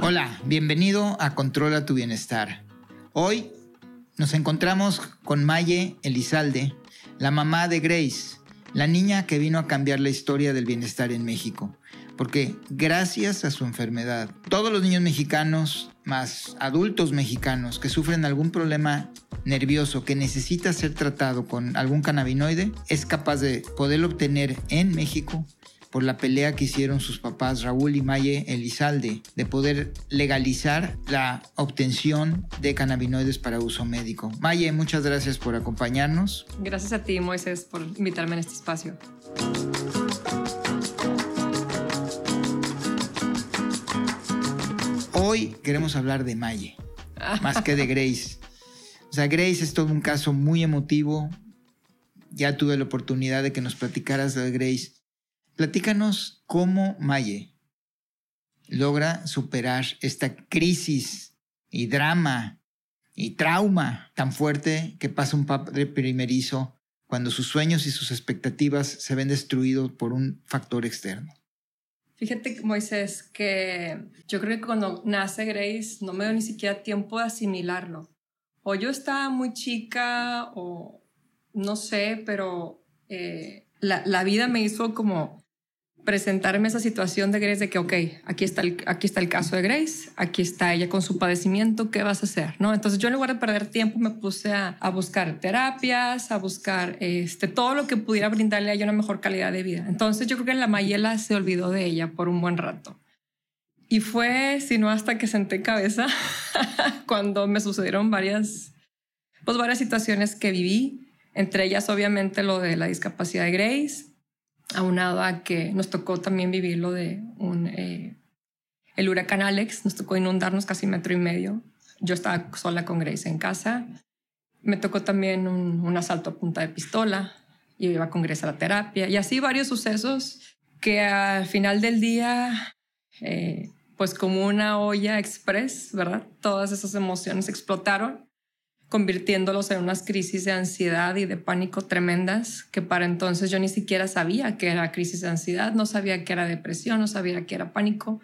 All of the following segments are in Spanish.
Hola, bienvenido a Controla tu Bienestar. Hoy nos encontramos con Maye Elizalde, la mamá de Grace, la niña que vino a cambiar la historia del bienestar en México. Porque gracias a su enfermedad, todos los niños mexicanos, más adultos mexicanos que sufren algún problema nervioso que necesita ser tratado con algún cannabinoide, es capaz de poder obtener en México por la pelea que hicieron sus papás Raúl y Maye Elizalde de poder legalizar la obtención de cannabinoides para uso médico. Maye, muchas gracias por acompañarnos. Gracias a ti, Moisés, por invitarme en este espacio. Hoy queremos hablar de Maye, más que de Grace. O sea, Grace es todo un caso muy emotivo. Ya tuve la oportunidad de que nos platicaras de Grace. Platícanos cómo Maye logra superar esta crisis y drama y trauma tan fuerte que pasa un padre primerizo cuando sus sueños y sus expectativas se ven destruidos por un factor externo. Fíjate, Moisés, que yo creo que cuando nace Grace no me dio ni siquiera tiempo de asimilarlo. O yo estaba muy chica o no sé, pero eh, la, la vida me hizo como presentarme esa situación de Grace de que, ok, aquí está, el, aquí está el caso de Grace, aquí está ella con su padecimiento, ¿qué vas a hacer? ¿No? Entonces yo en lugar de perder tiempo me puse a, a buscar terapias, a buscar este, todo lo que pudiera brindarle a ella una mejor calidad de vida. Entonces yo creo que la Mayela se olvidó de ella por un buen rato. Y fue, si no hasta que senté cabeza, cuando me sucedieron varias, pues varias situaciones que viví, entre ellas obviamente lo de la discapacidad de Grace, aunado a que nos tocó también vivir lo de un, eh, el huracán Alex, nos tocó inundarnos casi metro y medio. Yo estaba sola con Grace en casa. Me tocó también un, asalto a punta de pistola y iba con Grace a la terapia y así varios sucesos que al final del día, eh, pues como una olla express, ¿verdad? Todas esas emociones explotaron convirtiéndolos en unas crisis de ansiedad y de pánico tremendas que para entonces yo ni siquiera sabía que era crisis de ansiedad, no sabía que era depresión, no sabía que era pánico.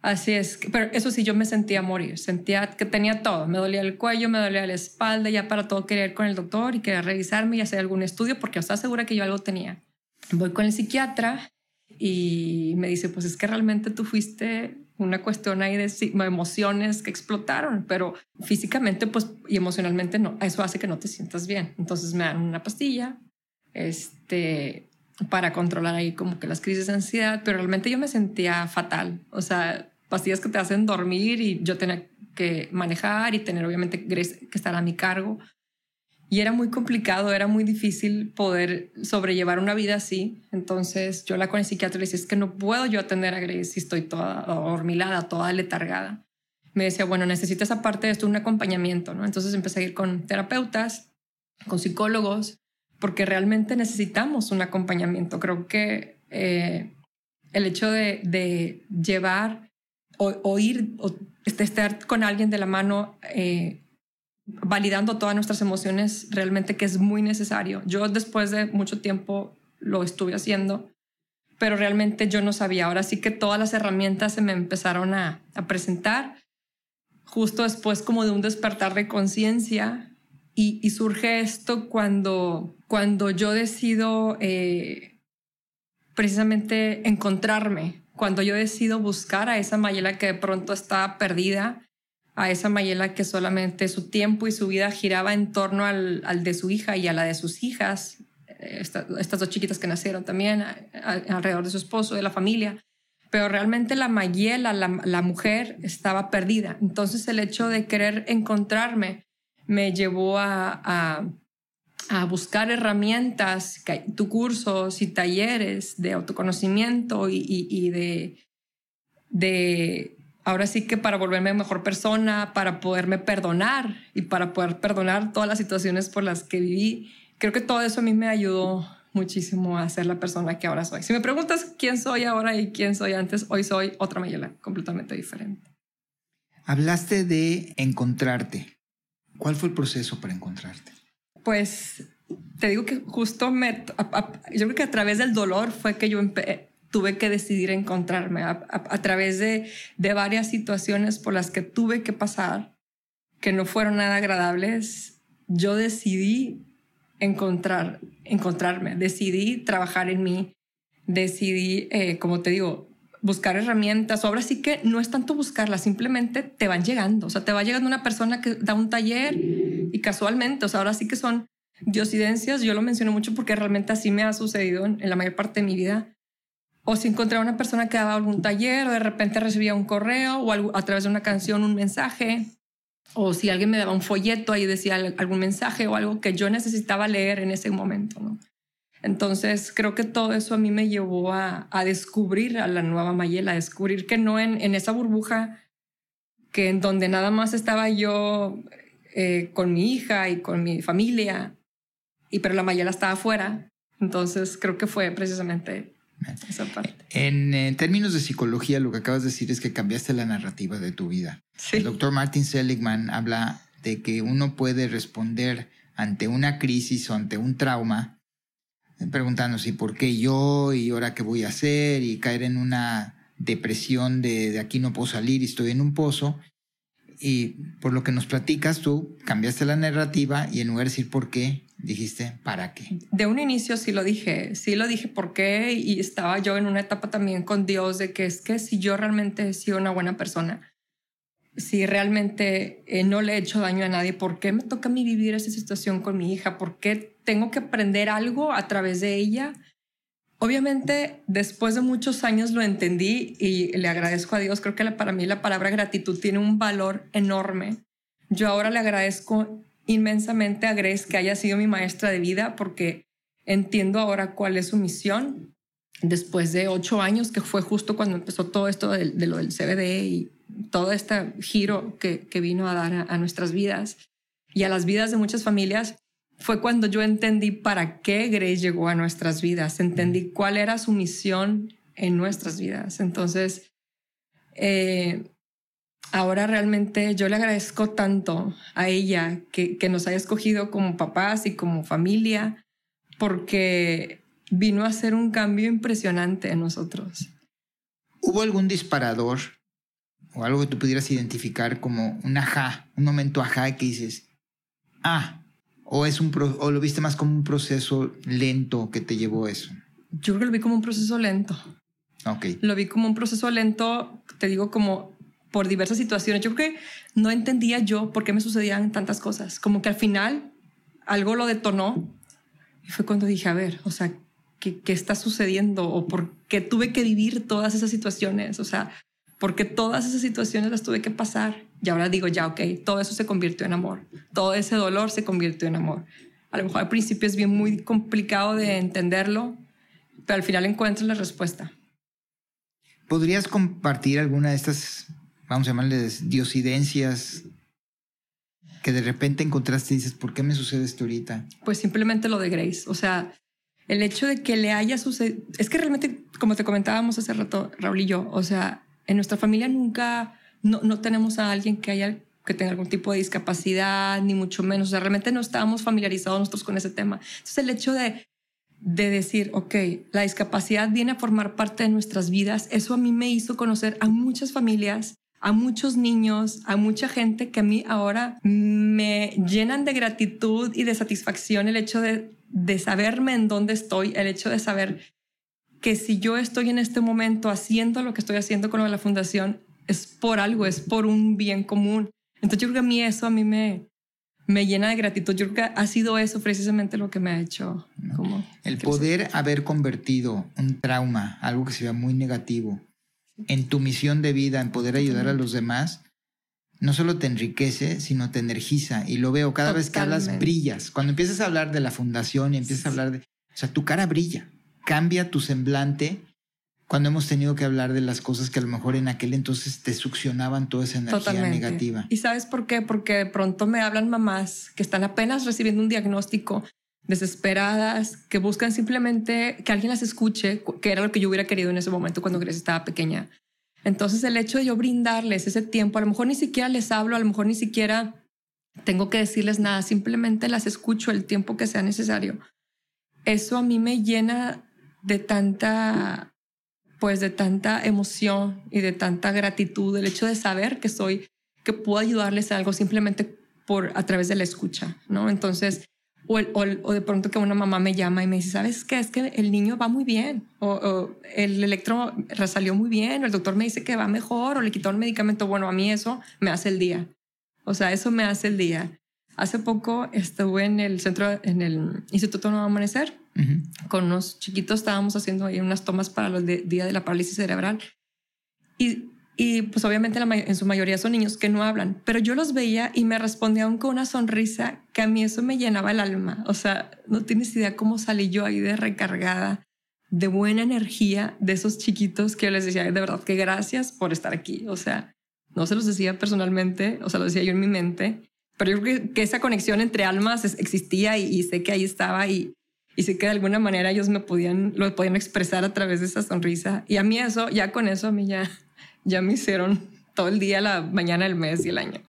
Así es, pero eso sí, yo me sentía morir, sentía que tenía todo, me dolía el cuello, me dolía la espalda, ya para todo quería ir con el doctor y quería revisarme y hacer algún estudio porque estaba segura que yo algo tenía. Voy con el psiquiatra y me dice, pues es que realmente tú fuiste una cuestión ahí de emociones que explotaron, pero físicamente pues y emocionalmente no, eso hace que no te sientas bien. Entonces me dan una pastilla, este, para controlar ahí como que las crisis de ansiedad, pero realmente yo me sentía fatal. O sea, pastillas que te hacen dormir y yo tenía que manejar y tener obviamente que estar a mi cargo. Y era muy complicado, era muy difícil poder sobrellevar una vida así. Entonces yo la con el psiquiatra le decía, es que no puedo yo atender a Grace si estoy toda hormilada, toda letargada. Me decía, bueno, necesitas aparte de esto un acompañamiento, ¿no? Entonces empecé a ir con terapeutas, con psicólogos, porque realmente necesitamos un acompañamiento. Creo que eh, el hecho de, de llevar o, ir o estar con alguien de la mano eh, validando todas nuestras emociones realmente que es muy necesario. Yo después de mucho tiempo lo estuve haciendo, pero realmente yo no sabía. Ahora sí que todas las herramientas se me empezaron a, presentar justo después como de un despertar de conciencia y, surge esto cuando, cuando yo decido eh, precisamente encontrarme, cuando yo decido buscar a esa Mayela que de pronto estaba perdida a esa Mayela que solamente su tiempo y su vida giraba en torno al, al de su hija y a la de sus hijas, estas dos chiquitas que nacieron también alrededor de su esposo, de la familia. Pero realmente la Mayela, la, la mujer, estaba perdida. Entonces el hecho de querer encontrarme me llevó a, a, a buscar herramientas, tu cursos y talleres de autoconocimiento y, y, de, de, ahora sí que para volverme mejor persona, para poderme perdonar y para poder perdonar todas las situaciones por las que viví. Creo que todo eso a mí me ayudó muchísimo a ser la persona que ahora soy. Si me preguntas quién soy ahora y quién soy antes, hoy soy otra Mayela, completamente diferente. Hablaste de encontrarte. ¿Cuál fue el proceso para encontrarte? Pues te digo que justo me, yo creo que a través del dolor fue que yo tuve que decidir encontrarme, a, través de, de varias situaciones por las que tuve que pasar, que no fueron nada agradables, yo decidí encontrar, encontrarme, decidí trabajar en mí, decidí, eh, como te digo, buscar herramientas. Ahora sí que no es tanto buscarlas, simplemente te van llegando. O sea, te va llegando una persona que da un taller y casualmente, o sea, ahora sí que son diosidencias. Yo lo menciono mucho porque realmente así me ha sucedido en, la mayor parte de mi vida. O si encontraba una persona que daba algún taller o de repente recibía un correo o a través de una canción un mensaje o si alguien me daba un folleto y decía algún mensaje o algo que yo necesitaba leer en ese momento, ¿no? Entonces creo que todo eso a mí me llevó a, descubrir a la nueva Mayela, a descubrir que no en, en, esa burbuja que en donde nada más estaba yo eh, con mi hija y con mi familia, y pero la Mayela estaba afuera. Entonces creo que fue precisamente esa parte. En, en, términos de psicología, lo que acabas de decir es que cambiaste la narrativa de tu vida. El doctor Martin Seligman habla de que uno puede responder ante una crisis o ante un trauma preguntándose por qué yo y ahora qué voy a hacer y caer en una depresión de, de aquí no puedo salir y estoy en un pozo. Y por lo que nos platicas, tú cambiaste la narrativa y en lugar de decir por qué, dijiste para qué. De un inicio sí lo dije, sí lo dije por qué y estaba yo en una etapa también con Dios de que es que si yo realmente he sido una buena persona, si realmente eh, no le he hecho daño a nadie, ¿por qué me toca a mí vivir esa situación con mi hija? ¿Por qué tengo que aprender algo a través de ella? Obviamente, después de muchos años lo entendí y le agradezco a Dios. Creo que para mí la palabra gratitud tiene un valor enorme. Yo ahora le agradezco inmensamente a Grace que haya sido mi maestra de vida porque entiendo ahora cuál es su misión. Después de ocho años, que fue justo cuando empezó todo esto de, de lo del CBD y todo este giro que, vino a dar a, nuestras vidas y a las vidas de muchas familias, fue cuando yo entendí para qué Grace llegó a nuestras vidas, entendí cuál era su misión en nuestras vidas. Entonces, eh, ahora realmente yo le agradezco tanto a ella que, que nos haya escogido como papás y como familia, porque vino a hacer un cambio impresionante en nosotros. ¿Hubo algún disparador o algo que tú pudieras identificar como un ajá, un momento ajá que dices, ah, o, es un o lo viste más como un proceso lento que te llevó a eso? Yo creo que lo vi como un proceso lento. Ok. Lo vi como un proceso lento, te digo, como por diversas situaciones. Yo creo que no entendía yo por qué me sucedían tantas cosas. Como que al final algo lo detonó y fue cuando dije, a ver, o sea, ¿qué, qué está sucediendo? ¿O por qué tuve que vivir todas esas situaciones? O sea, porque todas esas situaciones las tuve que pasar. Y ahora digo, ya, ok, todo eso se convirtió en amor. Todo ese dolor se convirtió en amor. A lo mejor al principio es bien muy complicado de entenderlo, pero al final encuentras la respuesta. ¿Podrías compartir alguna de estas, vamos a llamarles, diosidencias que de repente encontraste y dices, ¿por qué me sucede esto ahorita? Pues simplemente lo de Grace. O sea, el hecho de que le haya sucedido, es que realmente, como te comentábamos hace rato, Raúl y yo, o sea, en nuestra familia nunca, no, no tenemos a alguien que haya que tenga algún tipo de discapacidad, ni mucho menos. O sea, realmente no estábamos familiarizados nosotros con ese tema. Entonces, el hecho de, de decir, ok, la discapacidad viene a formar parte de nuestras vidas, eso a mí me hizo conocer a muchas familias, a muchos niños, a mucha gente que a mí ahora me llenan de gratitud y de satisfacción el hecho de, de saberme en dónde estoy, el hecho de saber que si yo estoy en este momento haciendo lo que estoy haciendo con la fundación, es por algo, es por un bien común. Entonces yo creo que a mí eso a mí me, me llena de gratitud. Yo creo que ha sido eso precisamente lo que me ha hecho. Como el poder haber convertido un trauma, algo que se vea muy negativo, en tu misión de vida, en poder ayudar a los demás, no solo te enriquece, sino te energiza. Y lo veo cada vez que hablas, brillas. Cuando empiezas a hablar de la fundación y empiezas a hablar de... O sea, tu cara brilla, cambia tu semblante cuando hemos tenido que hablar de las cosas que a lo mejor en aquel entonces te succionaban toda esa energía negativa. ¿Y sabes por qué? Porque de pronto me hablan mamás que están apenas recibiendo un diagnóstico, desesperadas, que buscan simplemente que alguien las escuche, que era lo que yo hubiera querido en ese momento cuando Grace estaba pequeña. Entonces el hecho de yo brindarles ese tiempo, a lo mejor ni siquiera les hablo, a lo mejor ni siquiera tengo que decirles nada, simplemente las escucho el tiempo que sea necesario. Eso a mí me llena de tanta, pues de tanta emoción y de tanta gratitud, el hecho de saber que soy, que puedo ayudarles a algo simplemente por a través de la escucha, ¿no? Entonces, o, o, de pronto que una mamá me llama y me dice, ¿sabes qué? Es que el niño va muy bien, o, el electro salió muy bien, o el doctor me dice que va mejor, o le quitó un medicamento. Bueno, a mí eso me hace el día. O sea, eso me hace el día. Hace poco estuve en el centro, en el Instituto Nuevo Amanecer, con unos chiquitos, estábamos haciendo ahí unas tomas para de, día de la parálisis cerebral. Y y pues obviamente en su mayoría son niños que no hablan, pero yo los veía y me respondían con una sonrisa que a mí eso me llenaba el alma. O sea, no tienes idea cómo salí yo ahí de recargada, de buena energía de esos chiquitos que yo les decía, de verdad que gracias por estar aquí. O sea, no se los decía personalmente, o sea, lo decía yo en mi mente, pero yo creo que, esa conexión entre almas existía y, sé que ahí estaba y, y sé que de alguna manera ellos me podían, lo podían expresar a través de esa sonrisa. Y a mí eso, ya con eso, a mí ya ya me hicieron todo el día, la mañana, el mes y el año.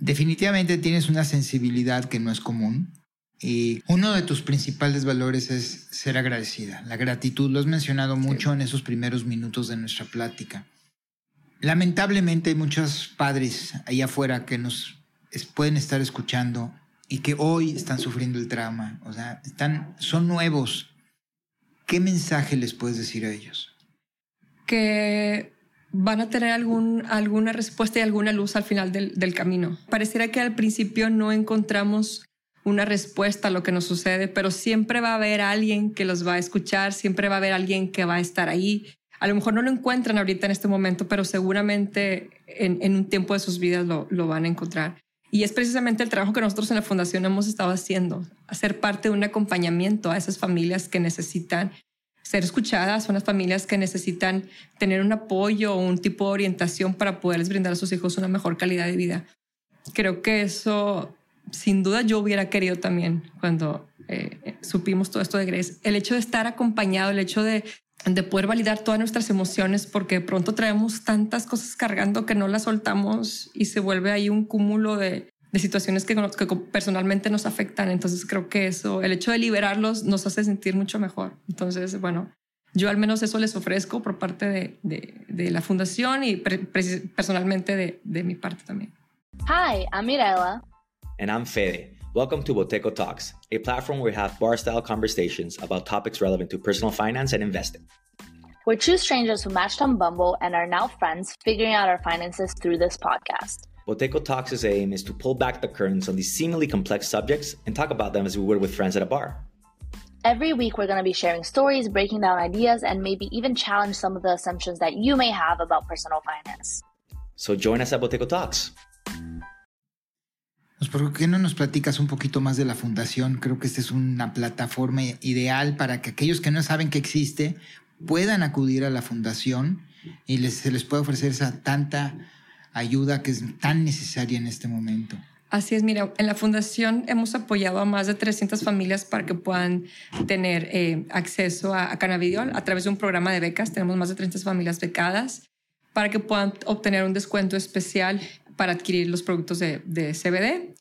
Definitivamente tienes una sensibilidad que no es común. Y uno de tus principales valores es ser agradecida. La gratitud lo has mencionado mucho en esos primeros minutos de nuestra plática. Lamentablemente hay muchos padres allá afuera que nos pueden estar escuchando y que hoy están sufriendo el trauma. O sea, están, son nuevos. ¿Qué mensaje les puedes decir a ellos? Que van a tener algún, alguna respuesta y alguna luz al final del, del camino. Pareciera que al principio no encontramos una respuesta a lo que nos sucede, pero siempre va a haber alguien que los va a escuchar, siempre va a haber alguien que va a estar ahí. A lo mejor no lo encuentran ahorita en este momento, pero seguramente en, en un tiempo de sus vidas lo, lo, van a encontrar. Y es precisamente el trabajo que nosotros en la Fundación hemos estado haciendo, hacer parte de un acompañamiento a esas familias que necesitan ser escuchadas, son las familias que necesitan tener un apoyo o un tipo de orientación para poderles brindar a sus hijos una mejor calidad de vida. Creo que eso, sin duda, yo hubiera querido también cuando eh, supimos todo esto de Grace. El hecho de estar acompañado, el hecho de, de poder validar todas nuestras emociones, porque pronto traemos tantas cosas cargando que no las soltamos y se vuelve ahí un cúmulo de, de situaciones que, que, personalmente nos afectan. Entonces creo que eso, el hecho de liberarlos nos hace sentir mucho mejor. Entonces, bueno, yo al menos eso les ofrezco por parte de, de, de la fundación y personalmente de, de mi parte también. Hi, I'm Mirella. And I'm Fede. Welcome to Boteco Talks, a platform where we have bar-style conversations about topics relevant to personal finance and investing. We're two strangers who matched on Bumble and are now friends, figuring out our finances through this podcast. Boteco Talks' aim is to pull back the curtains on these seemingly complex subjects and talk about them as we would with friends at a bar. Every week, we're going to be sharing stories, breaking down ideas, and maybe even challenge some of the assumptions that you may have about personal finance. So join us at Boteco Talks. Pues, ¿Por qué no nos platicas un poquito más de la fundación? Creo que esta es una plataforma ideal para que aquellos que no saben que existe puedan acudir a la fundación y les, se les pueda ofrecer esa tanta ayuda que es tan necesaria en este momento. Así es, mira, en la fundación hemos apoyado a más de 300 familias para que puedan tener eh, acceso a, a cannabidiol a través de un programa de becas. Tenemos más de 300 familias becadas para que puedan obtener un descuento especial para adquirir los productos de, de CBD.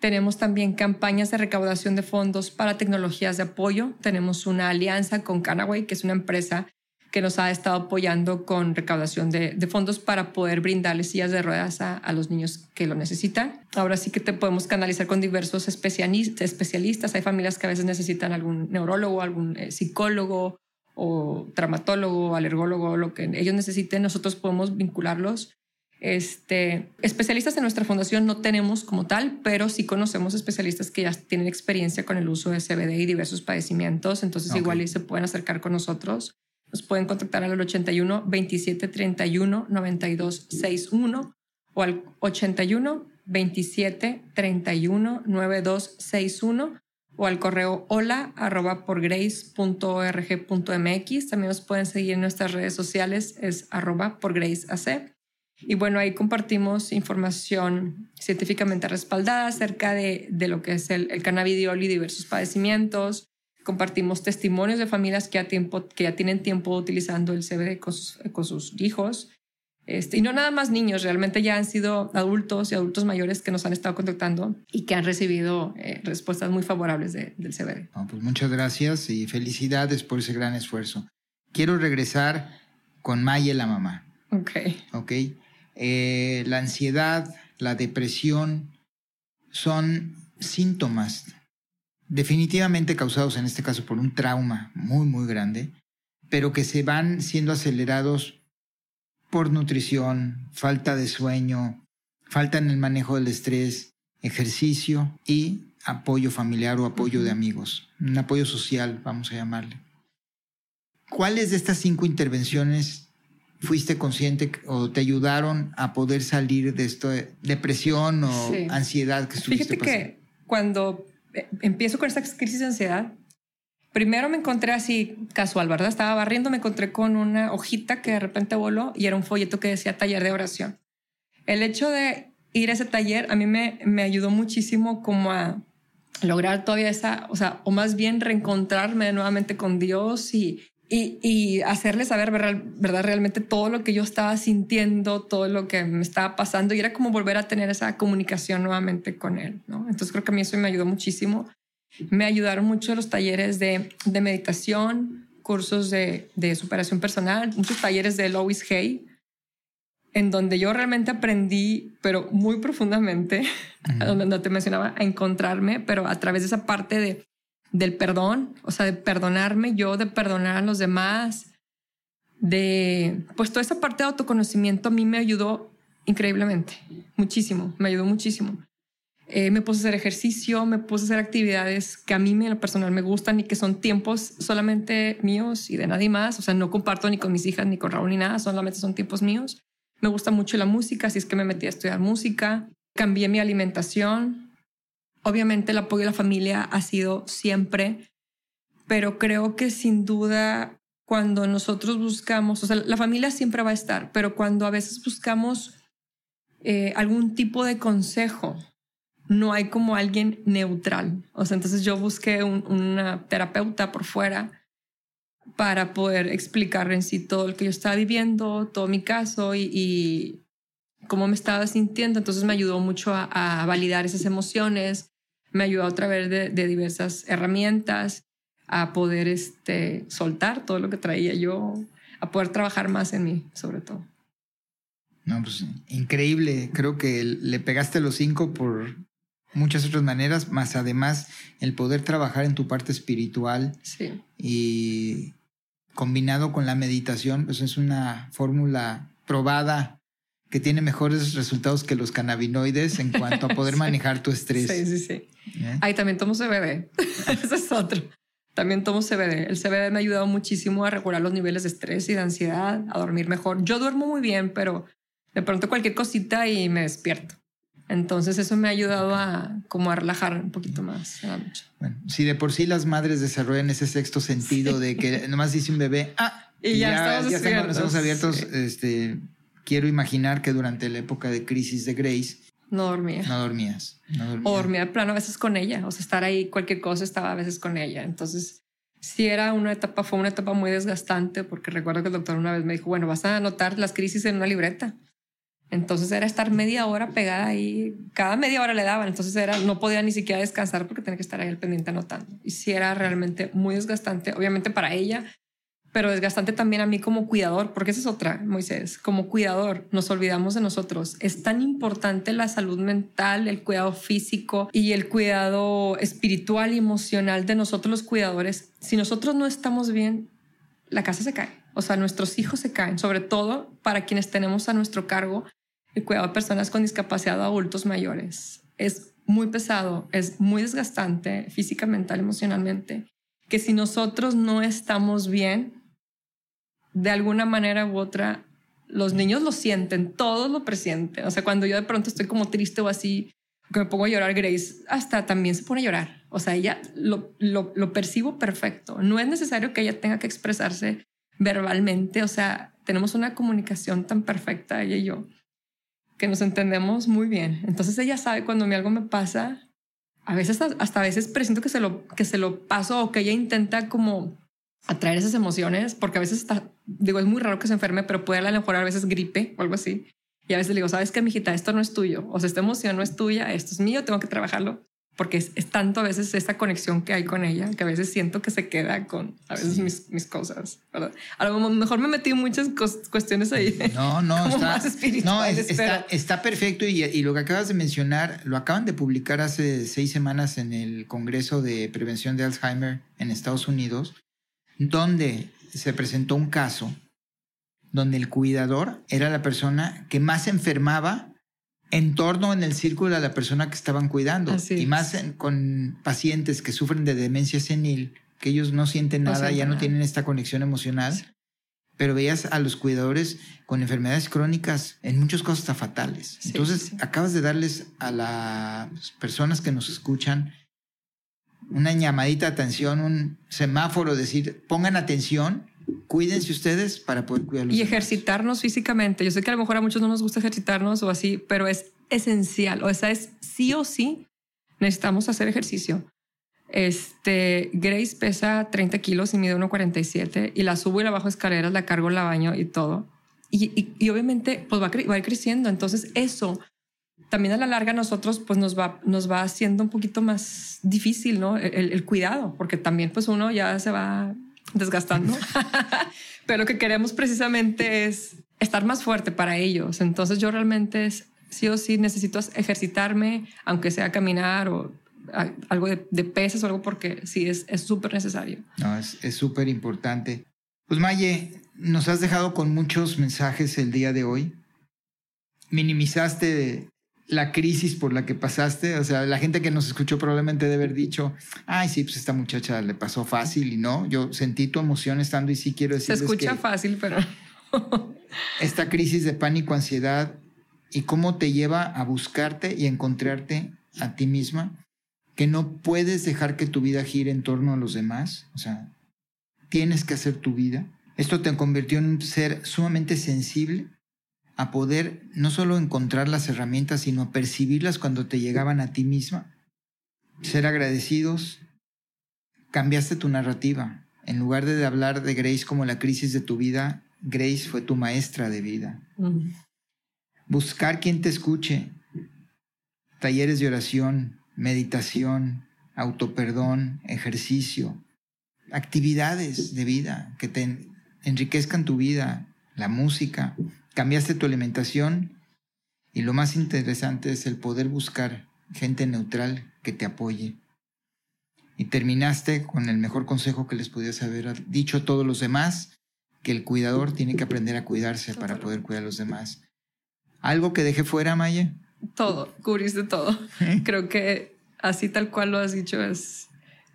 Tenemos también campañas de recaudación de fondos para tecnologías de apoyo. Tenemos una alianza con Canaway, que es una empresa que nos ha estado apoyando con recaudación de, fondos para poder brindarles sillas de ruedas a, los niños que lo necesitan. Ahora sí que te podemos canalizar con diversos especialistas. Hay familias que a veces necesitan algún neurólogo, algún eh, psicólogo o traumatólogo, alergólogo, lo que ellos necesiten. Nosotros podemos vincularlos. Este, especialistas en nuestra fundación no tenemos como tal, pero sí conocemos especialistas que ya tienen experiencia con el uso de CBD y diversos padecimientos, entonces igual y se pueden acercar con nosotros. Nos pueden contactar al 81 27 31 92 61 o al 81 27 31 9261 o al correo hola arroba por grace.org.mx. También nos pueden seguir en nuestras redes sociales, es arroba por grace Y bueno, ahí compartimos información científicamente respaldada acerca de, de lo que es el, el cannabidiol y diversos padecimientos. Compartimos testimonios de familias que ya, tiempo, que ya tienen tiempo utilizando el CBD con sus, con sus hijos. Este, y no nada más niños, realmente ya han sido adultos y adultos mayores que nos han estado contactando y que han recibido eh, respuestas muy favorables del CBD. pues muchas gracias y felicidades por ese gran esfuerzo. Quiero regresar con Maya, la mamá. Ok. Ok. Eh, la ansiedad, la depresión son síntomas definitivamente causados en este caso por un trauma muy, muy grande, pero que se van siendo acelerados por nutrición, falta de sueño, falta en el manejo del estrés, ejercicio y apoyo familiar o apoyo de amigos, un apoyo social, vamos a llamarle. ¿Cuáles de estas cinco intervenciones fuiste consciente o te ayudaron a poder salir de esto, de depresión o ansiedad que estuviste Fíjate que cuando empiezo con esta crisis de ansiedad, Primero me encontré así casual, ¿verdad? Estaba barriendo, me encontré con una hojita que de repente voló y era un folleto que decía taller de oración. El hecho de ir a ese taller a mí me, me ayudó muchísimo como a lograr todavía esa, o sea, o más bien reencontrarme nuevamente con Dios y, y, y hacerle saber, ¿verdad? Realmente todo lo que yo estaba sintiendo, todo lo que me estaba pasando y era como volver a tener esa comunicación nuevamente con Él, ¿no? Entonces creo que a mí eso me ayudó muchísimo. Me ayudaron mucho los talleres de, de meditación, cursos de, de, superación personal, muchos talleres de Lois Hay, en donde yo realmente aprendí, pero muy profundamente, donde no te mencionaba, a encontrarme, pero a través de esa parte de, del perdón, o sea, de perdonarme yo, de perdonar a los demás, de, pues toda esa parte de autoconocimiento a mí me ayudó increíblemente, muchísimo, me ayudó muchísimo. Eh, me puse a hacer ejercicio, me puse a hacer actividades que a mí en lo personal me gustan y que son tiempos solamente míos y de nadie más. O sea, no comparto ni con mis hijas ni con Raúl ni nada, solamente son tiempos míos. Me gusta mucho la música, así es que me metí a estudiar música. Cambié mi alimentación. Obviamente el apoyo de la familia ha sido siempre, pero creo que sin duda cuando nosotros buscamos, o sea, la familia siempre va a estar, pero cuando a veces buscamos eh, algún tipo de consejo, no hay como alguien neutral. O sea, entonces yo busqué una terapeuta por fuera para poder explicar en sí todo lo que yo estaba viviendo, todo mi caso y, cómo me estaba sintiendo. Entonces me ayudó mucho a, validar esas emociones, me ayudó a través de, de, diversas herramientas a poder este, soltar todo lo que traía yo, a poder trabajar más en mí, sobre todo. No, pues increíble. Creo que le pegaste los cinco por muchas otras maneras, más además el poder trabajar en tu parte espiritual sí. y combinado con la meditación, pues es una fórmula probada que tiene mejores resultados que los cannabinoides en cuanto a poder manejar tu estrés. Sí, sí, sí. ¿Eh? Ahí también tomo CBD. Ese es otro. También tomo CBD. El CBD me ha ayudado muchísimo a regular los niveles de estrés y de ansiedad, a dormir mejor. Yo duermo muy bien, pero de pronto cualquier cosita y me despierto. Entonces eso me ha ayudado a como a relajar un poquito más. Bueno, si de por sí las madres desarrollan ese sexto sentido de que nomás dice un bebé, ah, y, ya, estamos ya ojos abiertos, este, quiero imaginar que durante la época de crisis de Grace no dormía. No dormías. No dormía. O dormía de plano a veces con ella. O sea, estar ahí, cualquier cosa estaba a veces con ella. Entonces, sí era una etapa, fue una etapa muy desgastante porque recuerdo que el doctor una vez me dijo, bueno, vas a anotar las crisis en una libreta. Entonces era estar media hora pegada ahí, cada media hora le daban, entonces era, no podía ni siquiera descansar porque tenía que estar ahí al pendiente anotando. Y sí era realmente muy desgastante, obviamente para ella, pero desgastante también a mí como cuidador, porque esa es otra, Moisés, como cuidador, nos olvidamos de nosotros. Es tan importante la salud mental, el cuidado físico y el cuidado espiritual y emocional de nosotros los cuidadores. Si nosotros no estamos bien, la casa se cae. O sea, nuestros hijos se caen, sobre todo para quienes tenemos a nuestro cargo el cuidado de personas con discapacidad o adultos mayores. Es muy pesado, es muy desgastante física, mental, emocionalmente, que si nosotros no estamos bien, de alguna manera u otra, los niños lo sienten, todos lo presienten. O sea, cuando yo de pronto estoy como triste o así, que me pongo a llorar, Grace hasta también se pone a llorar. O sea, ella lo, lo, lo percibo perfecto. No es necesario que ella tenga que expresarse verbalmente. O sea, tenemos una comunicación tan perfecta, ella y yo, que nos entendemos muy bien. Entonces ella sabe cuando a algo me pasa, a veces hasta, a veces presiento que se lo, que se lo paso o que ella intenta como atraer esas emociones, porque a veces está, digo, es muy raro que se enferme, pero puede a lo mejor a veces gripe o algo así. Y a veces le digo, sabes que, mijita, esto no es tuyo. O sea, esta emoción no es tuya, esto es mío, tengo que trabajarlo. Porque es, tanto a veces esta conexión que hay con ella que a veces siento que se queda con a veces mis, mis, cosas. ¿verdad? A lo mejor me metí en muchas cuestiones ahí. No, no, está, no está, está, perfecto. Y, y, lo que acabas de mencionar lo acaban de publicar hace seis semanas en el Congreso de Prevención de Alzheimer en Estados Unidos, donde se presentó un caso donde el cuidador era la persona que más enfermaba en torno en el círculo a la persona que estaban cuidando. y más con pacientes que sufren de demencia senil, que ellos no sienten nada, ya no tienen esta conexión emocional. Pero veías a los cuidadores con enfermedades crónicas, en muchos casos hasta fatales. Entonces, acabas de darles a las personas que nos escuchan una llamadita de atención, un semáforo, decir, pongan atención cuídense ustedes para poder cuidarlos. Y ejercitarnos físicamente. Yo sé que a lo mejor a muchos no nos gusta ejercitarnos o así, pero es esencial. O sea, es sí o sí necesitamos hacer ejercicio. Este, Grace pesa 30 kilos y mide 1,47 y la subo y la bajo escaleras, la cargo, la baño y todo. Y, y, obviamente pues va, va, a ir creciendo. Entonces eso también a la larga nosotros pues nos va, nos va haciendo un poquito más difícil, ¿no? El, cuidado, porque también pues uno ya se va desgastando. Pero lo que queremos precisamente es estar más fuerte para ellos. Entonces yo realmente sí o sí necesito ejercitarme, aunque sea caminar o algo de, pesas o algo, porque sí es súper necesario. No, es súper importante. Pues Maye, nos has dejado con muchos mensajes el día de hoy. Minimizaste la crisis por la que pasaste? O sea, la gente que nos escuchó probablemente debe haber dicho, ay, sí, pues esta muchacha le pasó fácil y no, yo sentí tu emoción estando y sí quiero decir. Se escucha fácil, pero... esta crisis de pánico, ansiedad y cómo te lleva a buscarte y encontrarte a ti misma, que no puedes dejar que tu vida gire en torno a los demás, o sea, tienes que hacer tu vida. Esto te convirtió en un ser sumamente sensible a poder no solo encontrar las herramientas, sino percibirlas cuando te llegaban a ti misma. Ser agradecidos. Cambiaste tu narrativa. En lugar de hablar de Grace como la crisis de tu vida, Grace fue tu maestra de vida. Buscar quien te escuche. Talleres de oración, meditación, autoperdón, ejercicio, actividades de vida que te enriquezcan tu vida, la música, cambiaste tu alimentación y lo más interesante es el poder buscar gente neutral que te apoye. Y terminaste con el mejor consejo que les podías haber dicho a todos los demás, que el cuidador tiene que aprender a cuidarse para poder cuidar a los demás. ¿Algo que deje fuera, Maya? Todo, cubriste todo. Creo que así tal cual lo has dicho es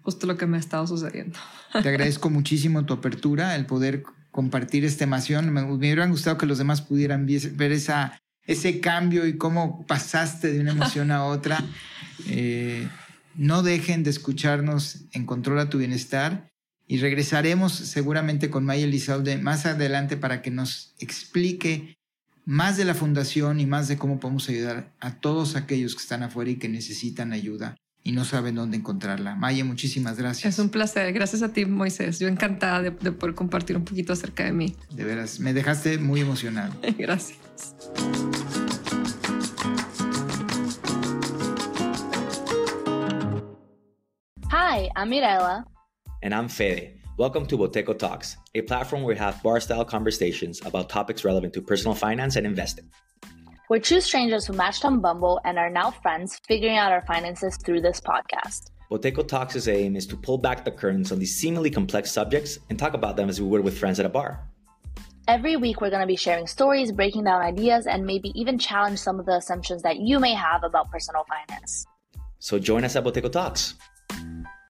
justo lo que me ha estado sucediendo. Te agradezco muchísimo tu apertura, el poder compartir esta emoción. Me, me hubiera gustado que los demás pudieran ver esa, ese cambio y cómo pasaste de una emoción a otra. Eh, no dejen de escucharnos en Controla tu Bienestar y regresaremos seguramente con Maya Elizalde más adelante para que nos explique más de la fundación y más de cómo podemos ayudar a todos aquellos que están afuera y que necesitan ayuda y no saben dónde encontrarla. Maya, muchísimas gracias. Es un placer. Gracias a ti, Moisés. Yo encantada de, de poder compartir un poquito acerca de mí. De veras, me dejaste muy emocionado. gracias. Hi, I'm Mirella. And I'm Fede. Welcome to Boteco Talks, a platform where we have bar style conversations about topics relevant to personal finance and investing. We're two strangers who matched on Bumble and are now friends, figuring out our finances through this podcast. Boteco Talks' aim is to pull back the curtains on these seemingly complex subjects and talk about them as we would with friends at a bar. Every week, we're going to be sharing stories, breaking down ideas, and maybe even challenge some of the assumptions that you may have about personal finance. So join us at Boteco Talks.